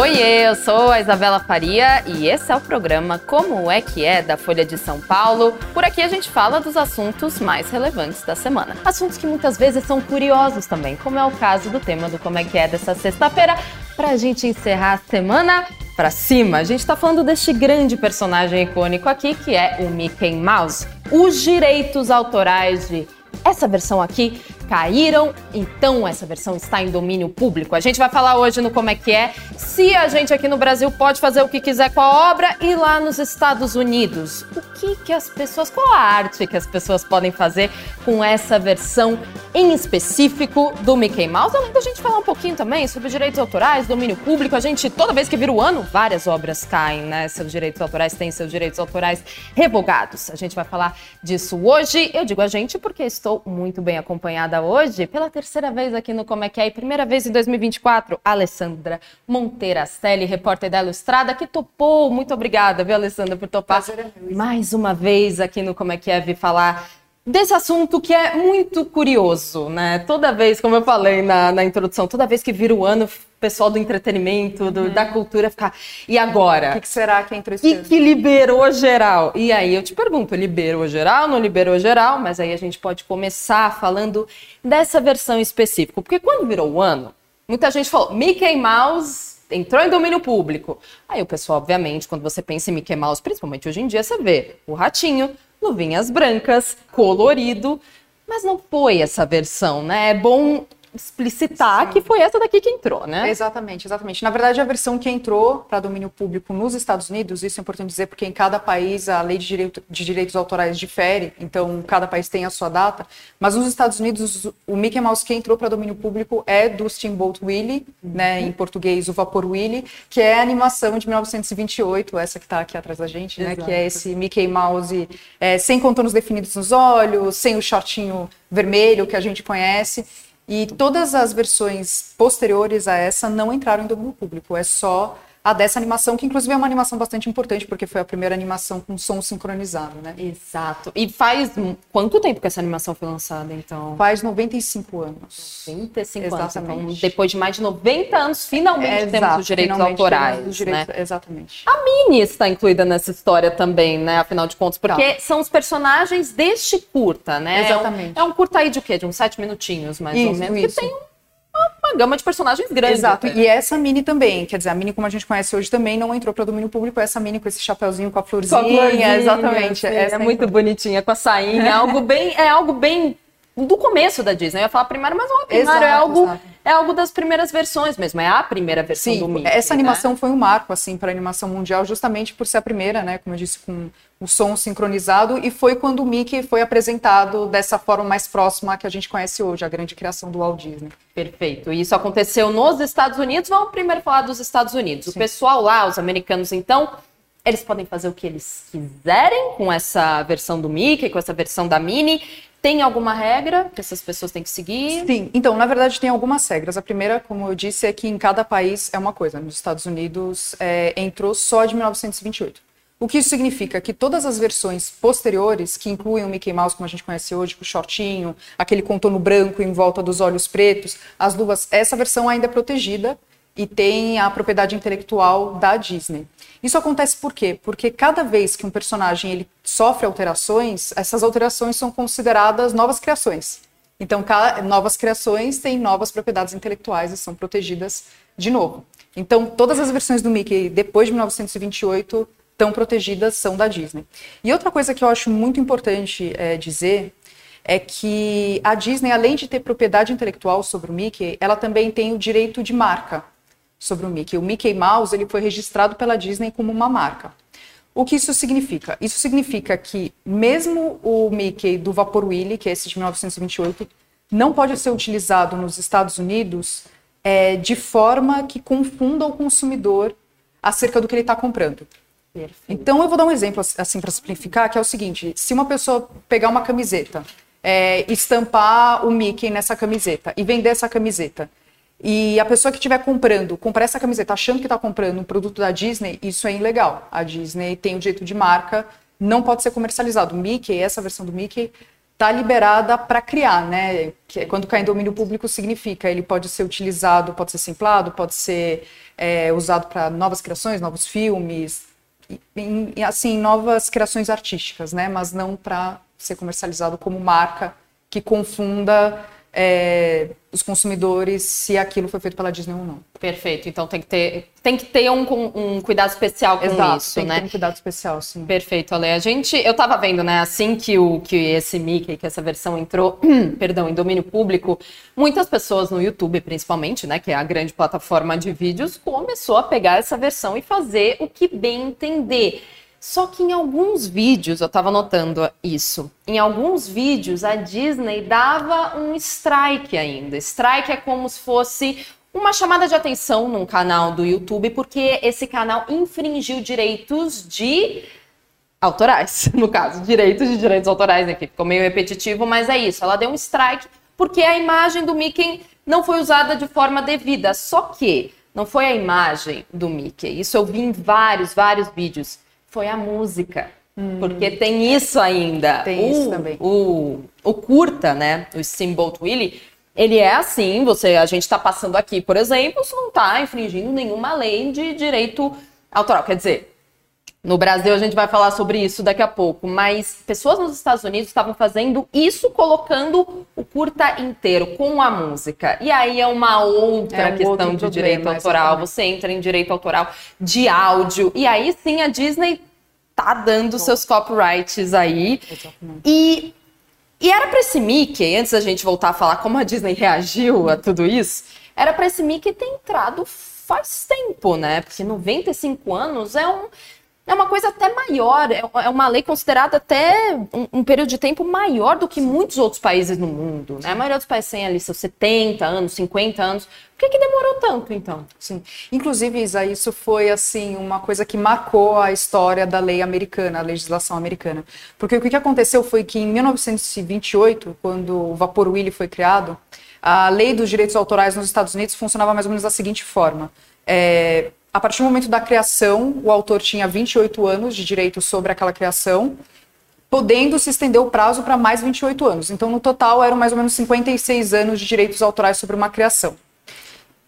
Oiê, eu sou a Isabela Faria e esse é o programa Como é que é da Folha de São Paulo. Por aqui a gente fala dos assuntos mais relevantes da semana. Assuntos que muitas vezes são curiosos também, como é o caso do tema do Como é que é dessa sexta-feira, pra gente encerrar a semana pra cima. A gente tá falando deste grande personagem icônico aqui, que é o Mickey Mouse. Os direitos autorais de essa versão aqui caíram, então essa versão está em domínio público. A gente vai falar hoje no Como é que é, se a gente aqui no Brasil pode fazer o que quiser com a obra e lá nos Estados Unidos, o que que as pessoas, qual a arte que as pessoas podem fazer com essa versão em específico do Mickey Mouse, além da gente falar um pouquinho também sobre direitos autorais, domínio público, a gente, toda vez que vira o ano, várias obras caem, né? Seus direitos autorais têm seus direitos autorais revogados. A gente vai falar disso hoje. Eu digo a gente porque estou muito bem acompanhada hoje, pela terceira vez aqui no Como é que é, e primeira vez em 2024, Alessandra Monteiracelli, repórter da Ilustrada, que topou. Muito obrigada, viu, Alessandra, por topar mais uma vez aqui no Como é que é, vir falar desse assunto que é muito curioso, né? Toda vez, como eu falei na, na introdução, toda vez que vira o ano, pessoal do entretenimento, do, da cultura fica. E agora? O que, que será que entrou esse E que liberou geral. E aí eu te pergunto, liberou geral, não liberou geral? Mas aí a gente pode começar falando dessa versão específica. Porque quando virou o ano, muita gente falou, Mickey Mouse entrou em domínio público. Aí o pessoal, obviamente, quando você pensa em Mickey Mouse, principalmente hoje em dia, você vê o ratinho, luvinhas brancas, colorido. Mas não foi essa versão, né? É bom explicitar Sim. que foi essa daqui que entrou, né? Exatamente, exatamente. Na verdade, a versão que entrou para domínio público nos Estados Unidos, isso é importante dizer, porque em cada país a lei de, direito, de direitos autorais difere, então cada país tem a sua data. Mas nos Estados Unidos, o Mickey Mouse que entrou para domínio público é do Steamboat Willie, né, em português, o Vapor Willie, que é a animação de 1928, essa que está aqui atrás da gente, né, que é esse Mickey Mouse é, sem contornos definidos nos olhos, sem o shortinho vermelho que a gente conhece. E todas as versões posteriores a essa não entraram em domínio público, é só a dessa animação, que inclusive é uma animação bastante importante, porque foi a primeira animação com som sincronizado, né? Exato. E faz quanto tempo que essa animação foi lançada, então? Faz 95 anos. 25 anos. Então, Exatamente. depois de mais de 90 anos, finalmente temos Exato, os direitos autorais. temos os direitos- né? Exatamente. A Minnie está incluída nessa história também, né? Afinal de contas, porque Tá. são os personagens deste curta, né? Exatamente. É um, é um curta aí de quê? De uns sete minutinhos, mais ou Isso, menos. isso. Que tem uma, uma gama de personagens grande. Exato. até. E essa Mini também, quer dizer, a Mini como a gente conhece hoje também não entrou para domínio público, essa Mini com esse chapeuzinho com a florzinha, Com a florzinha, exatamente. sim, essa é muito bonitinha com a sainha, é algo bem, é algo bem do começo da Disney. Eu ia falar primário, mas não é primário, é Exato, algo exato. É algo das primeiras versões mesmo, é a primeira versão do Sim, Mickey. essa né? animação foi um marco assim para a animação mundial, justamente por ser a primeira, né, como eu disse, com o som sincronizado e foi quando o Mickey foi apresentado dessa forma mais próxima que a gente conhece hoje, a grande criação do Walt Disney. Perfeito. E isso aconteceu nos Estados Unidos. Vamos primeiro falar dos Estados Unidos. O Sim. pessoal lá, os americanos, então, eles podem fazer o que eles quiserem com essa versão do Mickey, com essa versão da Minnie. Tem alguma regra que essas pessoas têm que seguir? Sim, então, na verdade, tem algumas regras. A primeira, como eu disse, é que em cada país é uma coisa. Nos Estados Unidos é, entrou só de 1928. O que isso significa? Que todas as versões posteriores, que incluem o Mickey Mouse, como a gente conhece hoje, com o shortinho, aquele contorno branco em volta dos olhos pretos, as luvas, essa versão ainda é protegida e tem a propriedade intelectual da Disney. Isso acontece por quê? Porque cada vez que um personagem ele sofre alterações, essas alterações são consideradas novas criações. Então, novas criações têm novas propriedades intelectuais e são protegidas de novo. Então, todas as versões do Mickey depois de 1928 estão protegidas, são da Disney. E outra coisa que eu acho muito importante é, dizer é que a Disney, além de ter propriedade intelectual sobre o Mickey, ela também tem o direito de marca sobre o Mickey. O Mickey Mouse ele foi registrado pela Disney como uma marca. O que isso significa? Isso significa que mesmo o Mickey do Vapor Willie, que é esse de 1928, não pode ser utilizado nos Estados Unidos é, de forma que confunda o consumidor acerca do que ele está comprando. Perfeito. Então eu vou dar um exemplo assim para simplificar, que é o seguinte: se uma pessoa pegar uma camiseta, é, estampar o Mickey nessa camiseta e vender essa camiseta, e a pessoa que estiver comprando, comprar essa camiseta achando que está comprando um produto da Disney, isso é ilegal. A Disney tem o direito de marca, não pode ser comercializado. O Mickey, essa versão do Mickey, está liberada para criar, né? É quando cai em domínio público significa ele pode ser utilizado, pode ser simplado, pode ser é, usado para novas criações, novos filmes, e, e, assim novas criações artísticas, né? Mas não para ser comercializado como marca que confunda é, os consumidores se aquilo foi feito pela Disney ou não. Perfeito. Então tem que ter, tem que ter um, um cuidado especial com Exato, isso, tem né? Que ter um cuidado especial, sim. Perfeito, Ale. A gente, eu tava vendo, né, assim que o que esse Mickey, que essa versão entrou, perdão, em domínio público, muitas pessoas no YouTube, principalmente, né, que é a grande plataforma de vídeos, começou a pegar essa versão e fazer o que bem entender. Só que em alguns vídeos, eu estava notando isso, em alguns vídeos a Disney dava um strike ainda. Strike é como se fosse uma chamada de atenção num canal do YouTube, porque esse canal infringiu direitos de autorais, no caso, direitos de direitos autorais aqui. Ficou meio repetitivo, mas é isso. Ela deu um strike porque a imagem do Mickey não foi usada de forma devida. Só que não foi a imagem do Mickey. Isso eu vi em vários, vários vídeos foi a música. Hum. Porque tem isso ainda. Tem o, isso também. O, o curta, né? O Steamboat Willie, ele é assim, você, a gente está passando aqui, por exemplo, isso não está infringindo nenhuma lei de direito autoral. Quer dizer, no Brasil a gente vai falar sobre isso daqui a pouco, mas pessoas nos Estados Unidos estavam fazendo isso colocando o curta inteiro com a música. E aí é uma outra é um questão de direito autoral. Você entra em direito autoral de áudio. E aí sim a Disney tá dando Bom. seus copyrights aí. Exatamente. E e era para esse Mickey, antes da gente voltar a falar como a Disney reagiu a tudo isso, era para esse Mickey ter entrado faz tempo, né? Porque 95 anos é um é uma coisa até maior, é, é uma lei considerada até um, um, período de tempo maior do que muitos outros países no mundo. Né? A maioria dos países tem ali seus 70 anos, 50 anos. Por que, que demorou tanto, então? Sim. Inclusive, Isa, isso foi assim uma coisa que marcou a história da lei americana, a legislação americana. Porque o que aconteceu foi que em 1928, quando o Vapor Willie foi criado, a lei dos direitos autorais nos Estados Unidos funcionava mais ou menos da seguinte forma. É, a partir do momento da criação, o autor tinha 28 anos de direito sobre aquela criação, podendo se estender o prazo para mais 28 anos. Então, no total, eram mais ou menos 56 anos de direitos autorais sobre uma criação.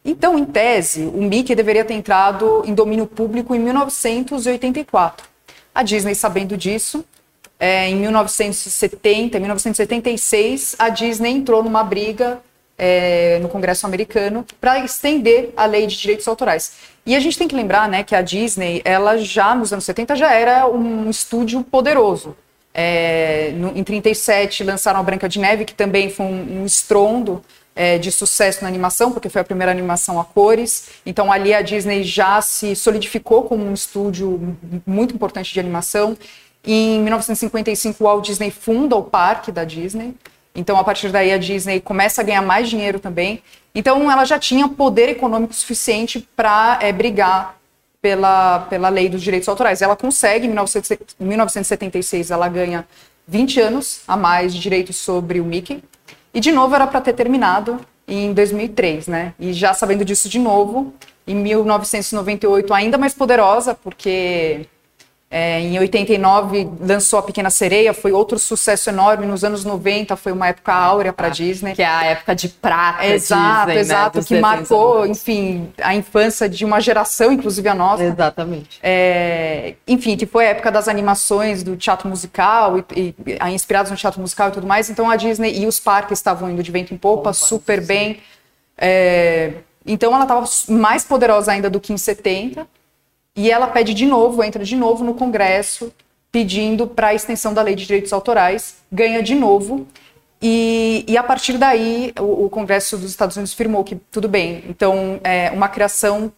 Então, em tese, o Mickey deveria ter entrado em domínio público em 1984. A Disney, sabendo disso, é, em 1970, 1976, a Disney entrou numa briga é, no Congresso americano para estender a lei de direitos autorais. E a gente tem que lembrar né, que a Disney, ela já nos anos 70 já era um estúdio poderoso. É, no, em 37 lançaram a Branca de Neve, que também foi um, um estrondo é, de sucesso na animação, porque foi a primeira animação a cores. Então ali a Disney já se solidificou como um estúdio muito importante de animação. Em 1955 o Walt Disney funda o parque da Disney. Então, a partir daí, a Disney começa a ganhar mais dinheiro também. Então, ela já tinha poder econômico suficiente para é, brigar pela, pela lei dos direitos autorais. Ela consegue, em 1976, ela ganha 20 anos a mais de direitos sobre o Mickey. E, de novo, era para ter terminado em 2003, né? E já sabendo disso de novo, em 1998, ainda mais poderosa, porque é, em 89 lançou A Pequena Sereia, foi outro sucesso enorme. Nos anos 90 foi uma época áurea para a ah, Disney. Que é a época de prata. Exato, Disney, exato, né? que marcou, enfim, a infância de uma geração, inclusive a nossa. Exatamente. É, enfim, que foi a época das animações do teatro musical, e, e, inspirados no teatro musical e tudo mais. Então a Disney e os parques estavam indo de vento em popa, Opa, super bem. É, então ela estava mais poderosa ainda do que em 70. E ela pede de novo, entra de novo no Congresso, pedindo para a extensão da lei de direitos autorais, ganha de novo. E, e a partir daí, o, o, Congresso dos Estados Unidos firmou que tudo bem. Então, é, uma criação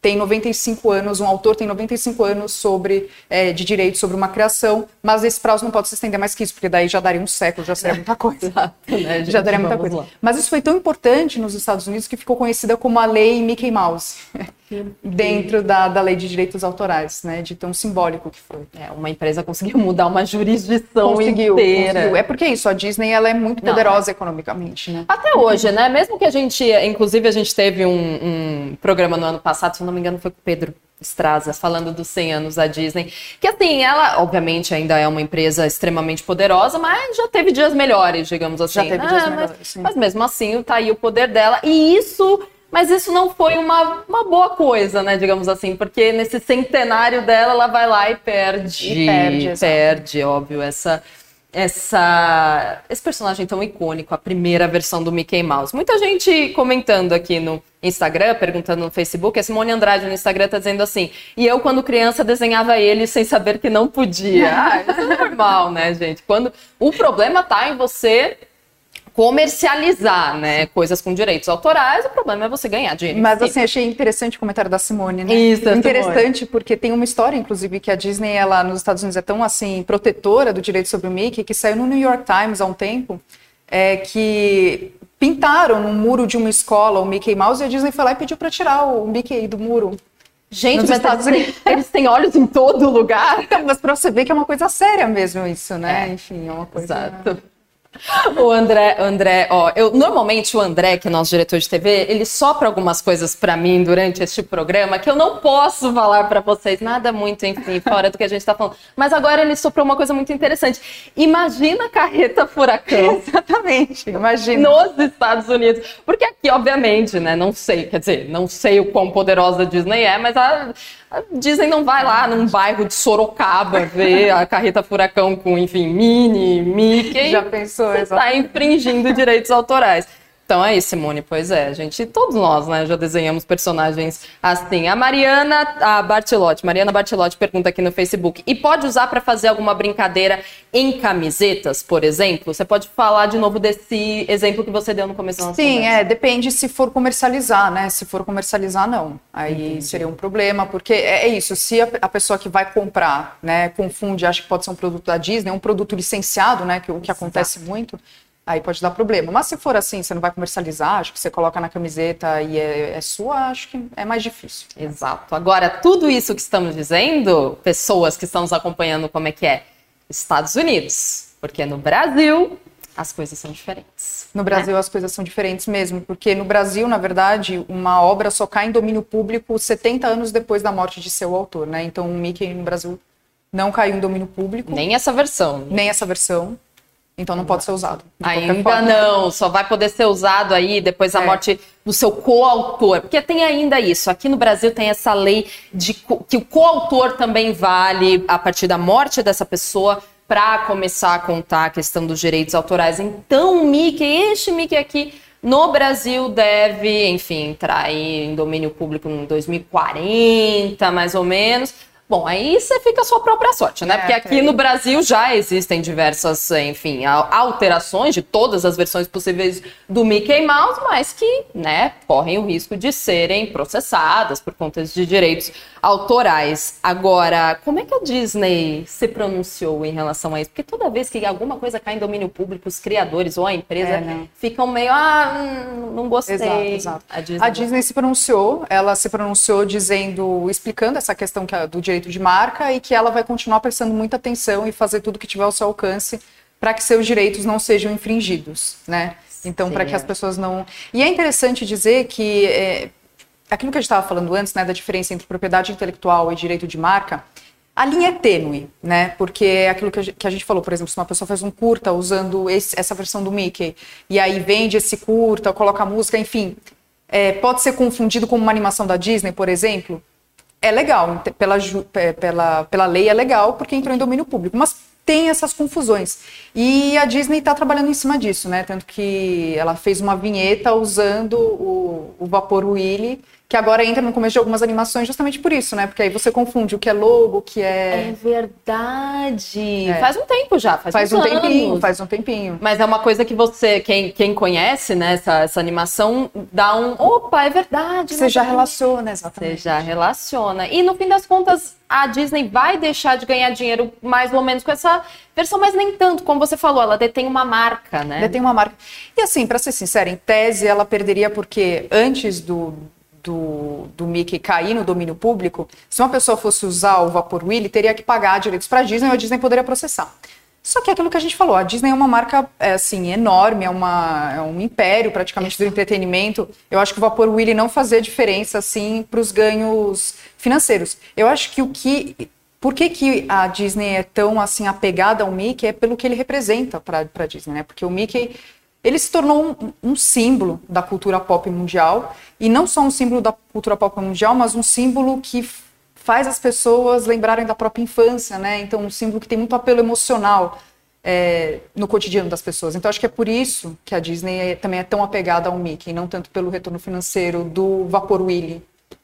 tem 95 anos, um autor tem 95 anos sobre, é, de direito sobre uma criação, mas esse prazo não pode se estender mais que isso, porque daí já daria um século, já seria muita coisa. Exato, né, já daria muita coisa. Lá. Mas isso foi tão importante nos Estados Unidos que ficou conhecida como a Lei Mickey Mouse dentro da, da lei de direitos autorais, né? De tão simbólico que foi. É, uma empresa conseguiu mudar uma jurisdição conseguiu, inteira. Conseguiu. É porque isso, a Disney ela é muito poderosa Não, é. economicamente, né? Até hoje, né? Mesmo que a gente, inclusive a gente teve um, um, programa no ano passado, se não me engano foi com o Pedro Straza, falando dos 100 anos da Disney. Que assim, ela, obviamente, ainda é uma empresa extremamente poderosa, mas já teve dias melhores, digamos assim. Já teve ah, dias mas, melhores, mas mesmo assim, tá aí o poder dela. E isso mas isso não foi uma, uma boa coisa, né, digamos assim, porque nesse centenário dela, ela vai lá e perde. E perde, perde, óbvio, essa, essa, esse personagem tão icônico, a primeira versão do Mickey Mouse. Muita gente comentando aqui no Instagram, perguntando no Facebook, a Simone Andrade no Instagram tá dizendo assim, e eu quando criança desenhava ele sem saber que não podia. Ah, isso é normal, né, gente? Quando o problema tá em você comercializar, né, coisas com direitos autorais, o problema é você ganhar dinheiro. Mas assim, achei interessante o comentário da Simone, né? Isso, interessante Simone. porque tem uma história, inclusive, que a Disney, ela nos Estados Unidos é tão assim protetora do direito sobre o Mickey que saiu no New York Times há um tempo, é que pintaram no muro de uma escola o Mickey Mouse e a Disney foi lá e pediu para tirar o Mickey do muro. Gente, mas Estados Unidos... eles têm olhos em todo lugar. Então, mas para você ver que é uma coisa séria mesmo isso, né? É, Enfim, é uma coisa. Exato. O André, André, ó, eu normalmente o André, que é nosso diretor de TV, ele sopra algumas coisas para mim durante este programa que eu não posso falar para vocês, nada muito, enfim, fora do que a gente tá falando. Mas agora ele soprou uma coisa muito interessante. Imagina a carreta furacão. Exatamente, imagina. Nos Estados Unidos. Porque aqui, obviamente, né, não sei, quer dizer, não sei o quão poderosa a Disney é, mas a, a Disney não vai lá num bairro de Sorocaba ver a carreta furacão com, enfim, Minnie, Mickey. Já pensou? Você está infringindo direitos autorais. Então é isso, Simone. Pois é, gente, todos nós, né, já desenhamos personagens assim. A Mariana, a Bartilotti, Mariana Bartilotti pergunta aqui no Facebook: e pode usar para fazer alguma brincadeira em camisetas, por exemplo? Você pode falar de novo desse exemplo que você deu no começo da nossa Sim, conversa. é, depende se for comercializar, né? Se for comercializar, não. Aí Entendi. seria um problema, porque é, é isso, se a, a, pessoa que vai comprar, né, confunde, acha que pode ser um produto da Disney, um produto licenciado, né, que o que acontece muito, aí pode dar problema. Mas se for assim, você não vai comercializar, acho que você coloca na camiseta e é, é, sua, acho que é mais difícil. Exato. Agora, tudo isso que estamos dizendo, pessoas que estão nos acompanhando, como é que é? Estados Unidos. Porque no Brasil, as coisas são diferentes. No Brasil, né? as coisas são diferentes mesmo, porque no Brasil, na verdade, uma obra só cai em domínio público 70 anos depois da morte de seu autor, né? Então, o Mickey no Brasil não caiu em domínio público. Nem essa versão. Nem essa versão. Então não pode ser usado. Ainda não, só vai poder ser usado aí depois da é. morte do seu coautor. Porque tem ainda isso. Aqui no Brasil tem essa lei de que o coautor também vale a partir da morte dessa pessoa para começar a contar a questão dos direitos autorais. Então, o Mickey, este Mickey aqui no Brasil deve, enfim, entrar em domínio público em 2040, mais ou menos Bom, aí você fica a sua própria sorte, né? É, Porque aqui no Brasil já existem diversas, enfim, alterações de todas as versões possíveis do Mickey Mouse, mas que, né, correm o risco de serem processadas por conta de direitos autorais. Agora, como é que a Disney se pronunciou em relação a isso? Porque toda vez que alguma coisa cai em domínio público, os criadores ou a empresa é, né? ficam meio, ah, hum, não gostei. Exato, exato. A, Disney... a Disney se pronunciou, ela se pronunciou dizendo, explicando essa questão que, do direito de marca e que ela vai continuar prestando muita atenção e fazer tudo que tiver ao seu alcance para que seus direitos não sejam infringidos, né? Então, para que as pessoas não. E é interessante dizer que é, aquilo que a gente estava falando antes, né, da diferença entre propriedade intelectual e direito de marca, a linha é tênue, né? Porque é aquilo que a, gente, que a gente falou, por exemplo, se uma pessoa faz um curta usando esse, essa versão do Mickey e aí vende esse curta, coloca música, enfim, é, pode ser confundido com uma animação da Disney, por exemplo é legal, pela, pela, pela lei é legal, porque entrou em domínio público, mas tem essas confusões. E a Disney está trabalhando em cima disso, né? Tanto que ela fez uma vinheta usando o, o vapor Willy que agora entra no começo de algumas animações justamente por isso, né? Porque aí você confunde o que é logo, o que é. É verdade. É. Faz um tempo já, faz, faz um anos. tempinho, faz um tempinho. Mas é uma coisa que você, quem, quem conhece, né, essa, essa animação, dá um. Opa, é verdade. Você já relaciona, exatamente. Você já relaciona. E no fim das contas, a Disney vai deixar de ganhar dinheiro mais ou menos com essa versão, mas nem tanto, como você falou, ela detém uma marca, né? Detém uma marca. E assim, para ser sincera, em tese ela perderia porque antes do do, do Mickey cair no domínio público, se uma pessoa fosse usar o Vapor Willy, teria que pagar direitos para a Disney e a Disney poderia processar. Só que é aquilo que a gente falou, a Disney é uma marca é, assim enorme, é, uma, é um império praticamente do entretenimento. Eu acho que o Vapor Willy não fazia diferença assim para os ganhos financeiros. Eu acho que o que por que, que, a Disney é tão assim apegada ao Mickey é pelo que ele representa para a Disney, né? Porque o Mickey ele se tornou um, um, símbolo da cultura pop mundial e não só um símbolo da cultura pop mundial, mas um símbolo que faz as pessoas lembrarem da própria infância, né? Então, um símbolo que tem muito apelo emocional é, no cotidiano das pessoas. Então, acho que é por isso que a Disney é, também é tão apegada ao Mickey, não tanto pelo retorno financeiro do Vapor Willy.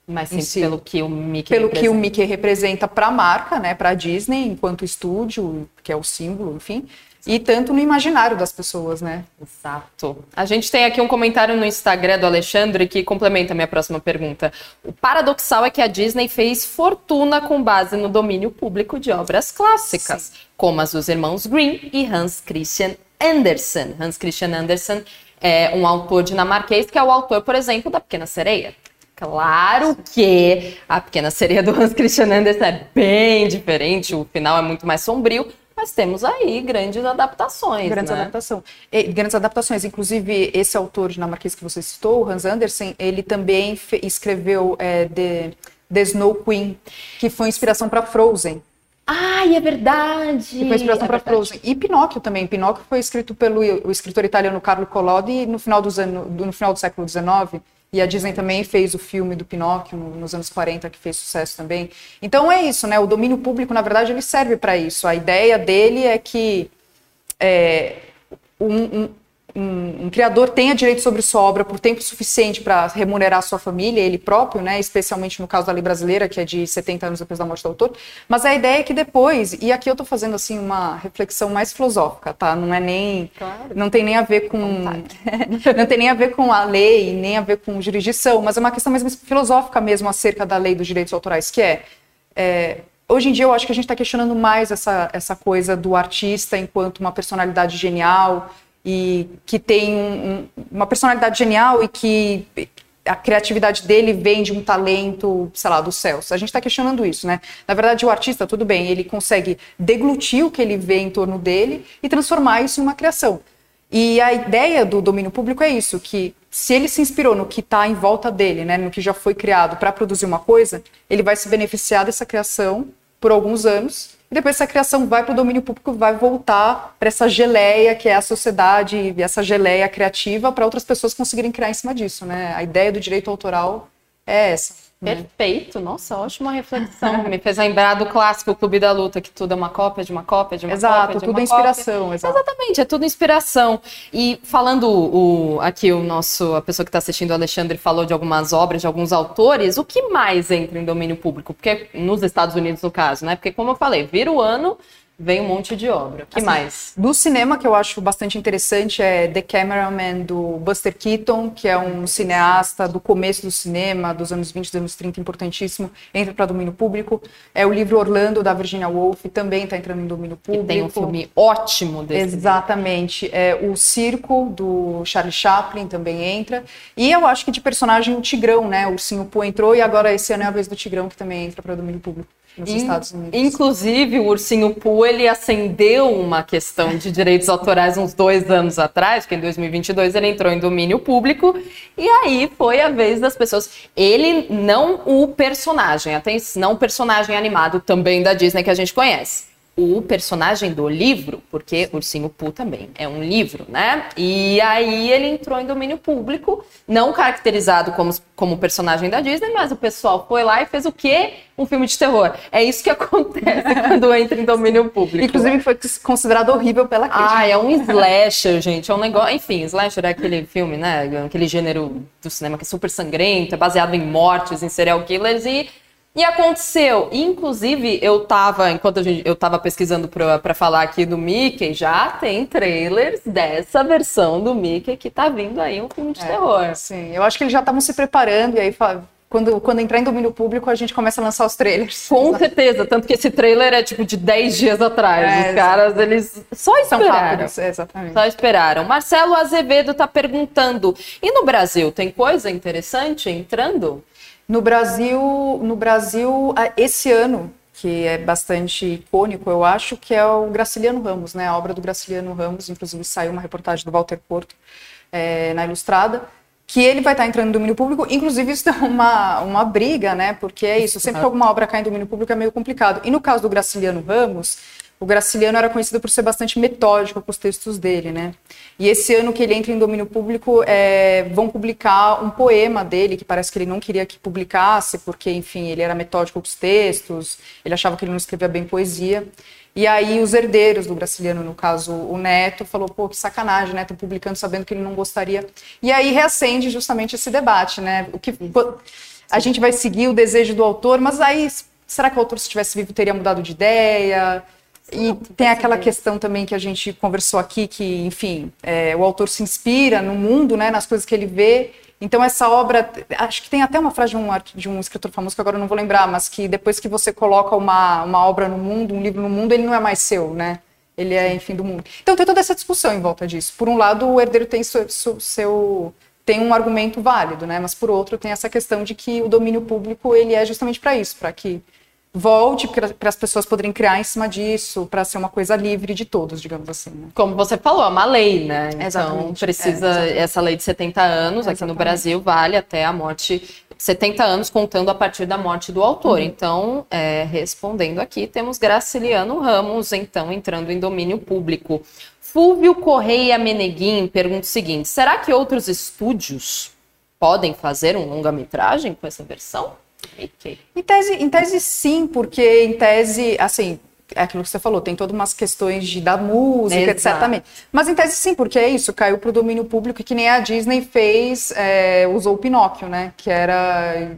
Mas sim si. pelo que o Mickey pelo representa. que o Mickey representa para a marca, né, para a Disney enquanto estúdio, que é o símbolo, enfim, e tanto no imaginário das pessoas, né? Exato. A gente tem aqui um comentário no Instagram do Alexandre que complementa a minha próxima pergunta. O paradoxal é que a Disney fez fortuna com base no domínio público de obras clássicas, Sim. como as dos irmãos Grimm e Hans Christian Andersen. Hans Christian Andersen é um autor dinamarquês que é o autor, por exemplo, da Pequena Sereia. Claro que a Pequena Sereia do Hans Christian Andersen é bem diferente, o final é muito mais sombrio, mas temos aí grandes adaptações. Grandes, né? adaptação. E, grandes adaptações. Inclusive, esse autor dinamarquês que você citou, o Hans Andersen, ele também escreveu é, The, The Snow Queen, que foi inspiração para Frozen. Ai, é verdade! Que foi inspiração é para Frozen. E Pinóquio também. Pinóquio foi escrito pelo o escritor italiano Carlo Collodi no final, dos anos, no final do século XIX. E a Disney também fez o filme do Pinóquio nos anos 40, que fez sucesso também. Então é isso, né? O domínio público, na verdade, ele serve para isso. A ideia dele é que é, um, um, um, um, criador tenha direito sobre sua obra por tempo suficiente para remunerar sua família, ele próprio, né, especialmente no caso da lei brasileira, que é de 70 anos depois da morte do autor, mas a ideia é que depois, e aqui eu estou fazendo assim uma reflexão mais filosófica, tá? Não é nem claro. não tem nem a ver com não tem nem a ver com a lei, nem a ver com jurisdição, mas é uma questão mais filosófica mesmo acerca da lei dos direitos autorais, que é, é hoje em dia eu acho que a gente está questionando mais essa, essa coisa do artista enquanto uma personalidade genial, e que tem um, uma personalidade genial e que a criatividade dele vem de um talento, sei lá, dos céus. A gente está questionando isso, né? Na verdade, o artista, tudo bem, ele consegue deglutir o que ele vê em torno dele e transformar isso em uma criação. E a ideia do domínio público é isso, que se ele se inspirou no que está em volta dele, né, no que já foi criado para produzir uma coisa, ele vai se beneficiar dessa criação por alguns anos e depois essa criação vai para o domínio público, vai voltar para essa geleia que é a sociedade, essa geleia criativa para outras pessoas conseguirem criar em cima disso, né? A ideia do direito autoral é essa. Né? Perfeito, nossa, ótima reflexão. Me fez lembrar do clássico Clube da Luta, que tudo é uma cópia de uma cópia de uma exato, cópia. Exato, tudo é inspiração. Exato. Exatamente, é tudo inspiração. E falando o, aqui, o nosso, a pessoa que está assistindo, o Alexandre, falou de algumas obras, de alguns autores, o que mais entra em domínio público? Porque nos Estados Unidos, no caso, né? Porque, como eu falei, vira o ano, Vem um monte de obra. O que assim, mais? Do cinema, que eu acho bastante interessante, é The Cameraman, do Buster Keaton, que é um cineasta do começo do cinema, dos anos 20, dos anos 30, importantíssimo, entra para domínio público. É o livro Orlando, da Virginia Woolf, também está entrando em domínio público. E tem um filme ótimo desse. Exatamente. É, o Circo, do Charlie Chaplin, também entra. E eu acho que de personagem, o Tigrão, né? O Ursinho Poo entrou, e agora esse ano é a vez do Tigrão, que também entra para domínio público nos In, Estados Unidos. Inclusive, o Ursinho Poo, ele acendeu uma questão de direitos autorais uns dois anos atrás, que em 2022 ele entrou em domínio público, e aí foi a vez das pessoas... Ele, não o personagem, atenção, não o personagem animado também da Disney que a gente conhece o personagem do livro, porque Ursinho Pooh também é um livro, né? E aí ele entrou em domínio público, não caracterizado como, como personagem da Disney, mas o pessoal foi lá e fez o quê? Um filme de terror. É isso que acontece quando entra em domínio público. Inclusive foi considerado horrível pela crítica. Ah, é um slasher, gente. É um negócio. Enfim, slasher é aquele filme, né? Aquele gênero do cinema que é super sangrento, é baseado em mortes, em serial killers e e aconteceu, inclusive eu tava, enquanto gente, eu tava pesquisando para falar aqui do Mickey, já tem trailers dessa versão do Mickey que tá vindo aí um filme de é, terror. Sim, eu acho que eles já estavam se preparando e aí quando, quando entrar em domínio público, a gente começa a lançar os trailers. Com certeza, tanto que esse trailer é tipo de 10 dias atrás. É, os caras, eles só esperaram. São rápidos, exatamente. Só esperaram. Marcelo Azevedo tá perguntando: e no Brasil, tem coisa interessante entrando? No Brasil, no Brasil, esse ano que é bastante icônico, eu acho, que é o Graciliano Ramos, né? A obra do Graciliano Ramos, inclusive saiu uma reportagem do Walter Porto é, na Ilustrada, que ele vai estar entrando no domínio público. Inclusive, isso é uma, uma briga, né? Porque é isso, sempre que alguma obra cai em domínio público é meio complicado. E no caso do Graciliano Ramos, o Graciliano era conhecido por ser bastante metódico com os textos dele, né? E esse ano que ele entra em domínio público, é, vão publicar um poema dele, que parece que ele não queria que publicasse, porque, enfim, ele era metódico com os textos, ele achava que ele não escrevia bem poesia. E aí os herdeiros do Graciliano, no caso o Neto, falou, pô, que sacanagem, né? Estão publicando sabendo que ele não gostaria. E aí reacende justamente esse debate, né? O que a gente vai seguir o desejo do autor, mas aí será que o autor, se tivesse vivo, teria mudado de ideia? E tem aquela questão também que a gente conversou aqui, que, enfim, é, o autor se inspira no mundo, né, nas coisas que ele vê. Então, essa obra, acho que tem até uma frase de um, de um escritor famoso que agora eu não vou lembrar, mas que depois que você coloca uma, uma obra no mundo, um livro no mundo, ele não é mais seu, né? Ele é, enfim, do mundo. Então, tem toda essa discussão em volta disso. Por um lado, o herdeiro tem seu, seu tem um argumento válido, né? Mas por outro, tem essa questão de que o domínio público ele é justamente para isso, para que volte para as pessoas poderem criar em cima disso, para ser uma coisa livre de todos, digamos assim. Né? Como você falou, é uma lei, né? Então exatamente. precisa é, essa lei de 70 anos é, aqui no Brasil vale até a morte 70 anos contando a partir da morte do autor. Uhum. Então, é, respondendo aqui, temos Graciliano Ramos, então, entrando em domínio público. Fúvio Correia Meneguin pergunta o seguinte: será que outros estúdios podem fazer um longa-metragem com essa versão? Em tese, em tese, sim, porque em tese, assim, é aquilo que você falou, tem todas umas questões de, da música, Exato. etc. Também. Mas em tese, sim, porque é isso, caiu para o domínio público, que nem a Disney fez, é, usou o Pinóquio, né? Que era.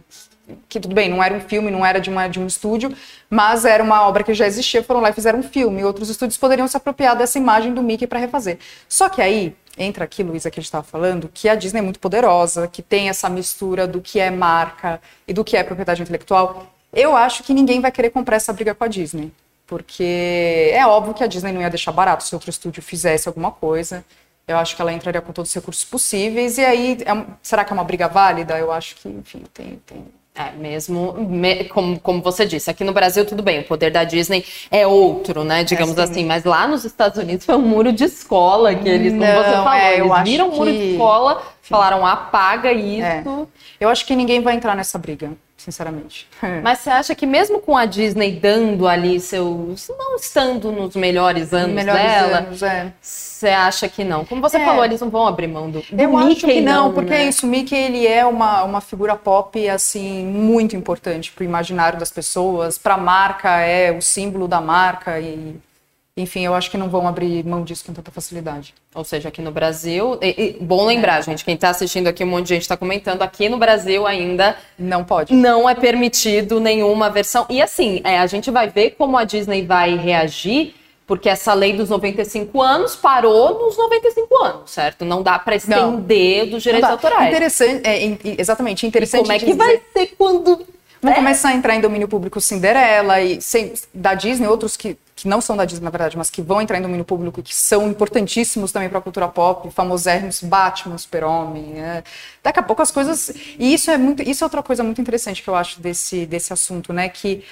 Que tudo bem, não era um filme, não era de, uma, de um estúdio, mas era uma obra que já existia, foram lá e fizeram um filme. Outros estúdios poderiam se apropriar dessa imagem do Mickey para refazer. Só que aí, entra aqui, Luísa, que a gente estava falando, que a Disney é muito poderosa, que tem essa mistura do que é marca e do que é propriedade intelectual. Eu acho que ninguém vai querer comprar essa briga com a Disney. Porque é óbvio que a Disney não ia deixar barato se outro estúdio fizesse alguma coisa. Eu acho que ela entraria com todos os recursos possíveis. E aí, é, será que é uma briga válida? Eu acho que, enfim, tem, tem é, mesmo, me, como, como você disse, aqui no Brasil tudo bem, o poder da Disney é outro, né, digamos é, assim, mas lá nos Estados Unidos foi um muro de escola que eles, como você falou, é, eles viram um muro de escola, falaram apaga isso. É. Eu acho que ninguém vai entrar nessa briga sinceramente. Mas você acha que mesmo com a Disney dando ali seus. não estando nos melhores anos melhores dela, anos, é. você acha que não? Como você é. falou, eles não vão abrir mão do, do Eu Mickey, acho que não, não porque né? é isso, o Mickey ele é uma, uma figura pop assim muito importante para o imaginário das pessoas, para a marca, é o símbolo da marca e enfim, eu acho que não vão abrir mão disso com tanta facilidade. Ou seja, aqui no Brasil, e, e, bom lembrar, é. gente, quem está assistindo aqui, um monte de gente está comentando, aqui no Brasil ainda não pode. Não é permitido nenhuma versão. E assim, é, a gente vai ver como a Disney vai reagir, porque essa lei dos 95 anos parou nos 95 anos, certo? Não dá para estender não. dos direitos autorais. Interessante, é, exatamente, interessante. E como é que dizer... vai ser quando Vão é. começar a entrar em domínio público Cinderela e sem, da Disney, outros que, que não são da Disney, na verdade, mas que vão entrar em domínio público e que são importantíssimos também para a cultura pop, famosérrimos Batman, Super-Homem. É. Daqui a pouco as coisas. E isso é muito. Isso é outra coisa muito interessante que eu acho desse, desse assunto, né? Que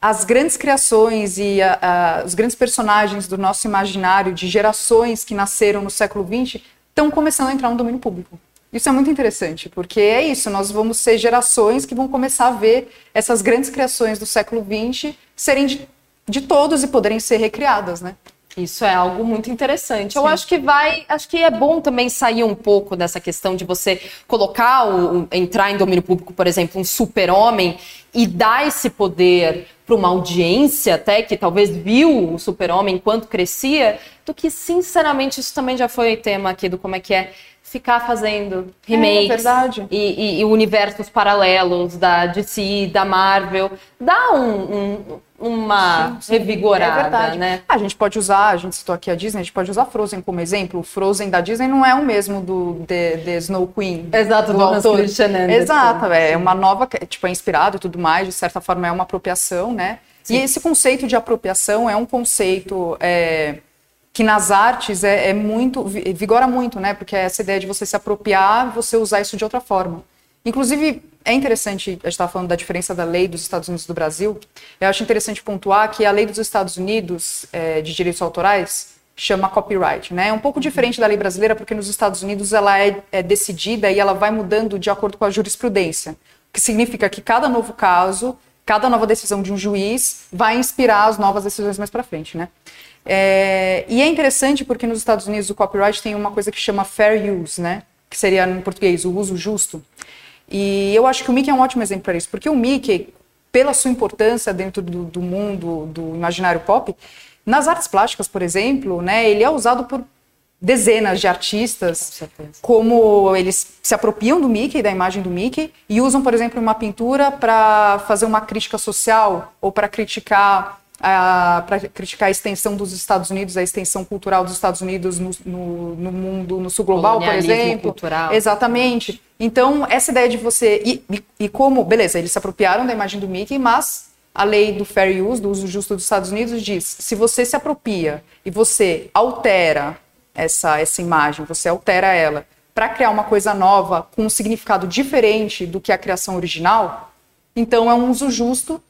as grandes criações e a, a, os grandes personagens do nosso imaginário de gerações que nasceram no século XX estão começando a entrar no domínio público. Isso é muito interessante, porque é isso, nós vamos ser gerações que vão começar a ver essas grandes criações do século XX serem de, de todos e poderem ser recriadas, né? Isso é algo muito interessante. Sim. Eu acho que vai, acho que é bom também sair um pouco dessa questão de você colocar o, entrar em domínio público, por exemplo, um super-homem e dar esse poder para uma audiência até que talvez viu o super-homem enquanto crescia, do que sinceramente isso também já foi tema aqui do como é que é ficar fazendo remakes é, e, e, e, universos paralelos da DC, da Marvel, dá um, um, uma sim, sim. revigorada, é né? A gente pode usar, a gente citou aqui a Disney, a gente pode usar Frozen como exemplo. O Frozen da Disney não é o mesmo do The, The Snow Queen. Exato, do, do autor. Exato, é uma nova, tipo, é inspirado e tudo mais, de certa forma é uma apropriação, né? Sim. E esse conceito de apropriação é um conceito é, que nas artes é, é, muito, vigora muito, né? Porque é essa ideia de você se apropriar, você usar isso de outra forma. Inclusive, é interessante, a gente estava falando da diferença da lei dos Estados Unidos e do Brasil, eu acho interessante pontuar que a lei dos Estados Unidos é, de direitos autorais chama copyright, né? É um pouco diferente da lei brasileira, porque nos Estados Unidos ela é, é decidida e ela vai mudando de acordo com a jurisprudência, o que significa que cada novo caso, cada nova decisão de um juiz vai inspirar as novas decisões mais para frente, né? É, e é interessante porque nos Estados Unidos o copyright tem uma coisa que chama fair use, né? Que seria em português o uso justo. E eu acho que o Mickey é um ótimo exemplo para isso, porque o Mickey, pela sua importância dentro do, do mundo do imaginário pop, nas artes plásticas, por exemplo, né, ele é usado por dezenas de artistas, como eles se apropriam do Mickey, da imagem do Mickey, e usam, por exemplo, uma pintura para fazer uma crítica social ou para criticar para criticar a extensão dos Estados Unidos, a extensão cultural dos Estados Unidos no, no, no mundo, no sul global, por exemplo. cultural. Exatamente. Então, essa ideia de você. E, e, e, como, beleza, eles se apropriaram da imagem do Mickey, mas a lei do fair use, do uso justo dos Estados Unidos, diz: se você se apropria e você altera essa, essa imagem, você altera ela para criar uma coisa nova com um significado diferente do que a criação original, então é um uso justo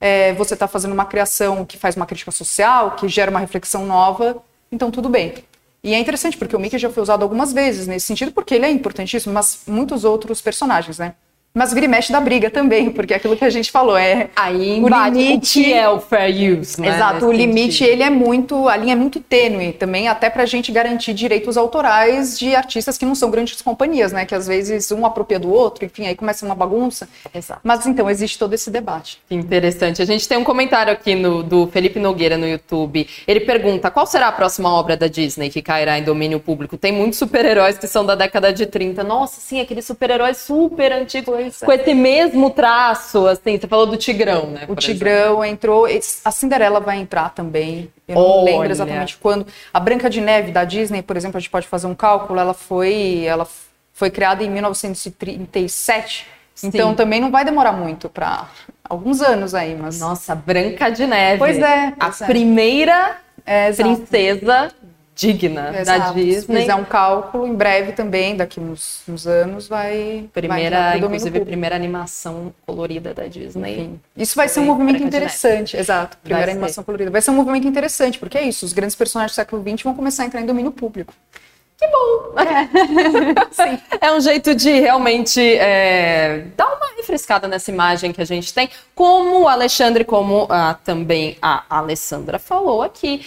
é, você está fazendo uma criação que faz uma crítica social, que gera uma reflexão nova, então tudo bem. E é interessante, porque o Mickey já foi usado algumas vezes nesse sentido, porque ele é importantíssimo, mas muitos outros personagens, né? Mas vira e mexe da briga também, porque é aquilo que a gente falou é. Aí o limite o que é o fair use, né? Exato, o limite ele é muito. A linha é muito tênue também, até para a gente garantir direitos autorais de artistas que não são grandes companhias, né? Que às vezes um apropria do outro, enfim, aí começa uma bagunça. Exato. Mas então existe todo esse debate. Interessante. A gente tem um comentário aqui no, do Felipe Nogueira no YouTube. Ele pergunta: qual será a próxima obra da Disney que cairá em domínio público? Tem muitos super-heróis que são da década de 30. Nossa, sim, aqueles super-heróis super antigos com esse mesmo traço, assim, você falou do Tigrão, né? O Tigrão exemplo. entrou, a Cinderela vai entrar também. Eu não Olha. lembro exatamente quando. A Branca de Neve da Disney, por exemplo, a gente pode fazer um cálculo, ela foi, ela foi criada em 1937. Sim. Então também não vai demorar muito para alguns anos aí, mas Nossa, Branca de Neve. Pois é. Pois a é. primeira é, princesa digna Exato. da Disney. Se fizer um cálculo, em breve também, daqui uns, uns anos, vai. Primeira, vai inclusive, primeira animação colorida da Disney. Enfim, isso vai ser um movimento interessante. Exato, primeira vai animação ser. colorida. Vai ser um movimento interessante, porque é isso, os grandes personagens do século XX vão começar a entrar em domínio público. Que bom! É, é um jeito de realmente é, dar uma refrescada nessa imagem que a gente tem, como o Alexandre, como ah, também a Alessandra falou aqui.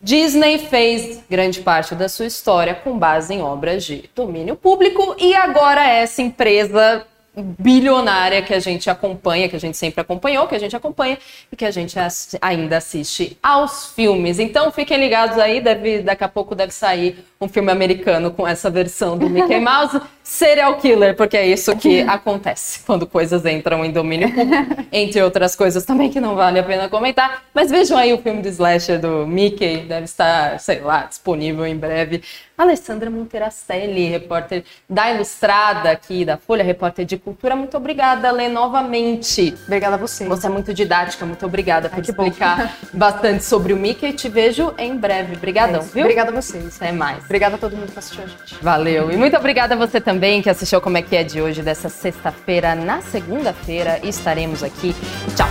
Disney fez grande parte da sua história com base em obras de domínio público e agora essa empresa bilionária que a gente acompanha, que a gente sempre acompanhou, que a gente acompanha e que a gente ainda assiste aos filmes. Então fiquem ligados aí, deve, daqui a pouco deve sair um filme americano com essa versão do Mickey Mouse, Serial Killer, porque é isso que acontece quando coisas entram em domínio público, entre outras coisas também que não vale a pena comentar. Mas vejam aí o filme do slasher do Mickey, deve estar, sei lá, disponível em breve. Alessandra Monteracelli, repórter da Ilustrada aqui, da Folha, repórter de cultura, muito obrigada, Lê, novamente. Obrigada a você. Você é muito didática, muito obrigada por Ai, explicar bastante sobre o Mickey. Te vejo em breve. Obrigadão, é viu? Obrigada a vocês. Até mais. Obrigada a todo mundo que assistiu a gente. Valeu. E muito obrigada a você também que assistiu Como é que é de hoje, dessa sexta-feira. Na segunda-feira estaremos aqui. Tchau.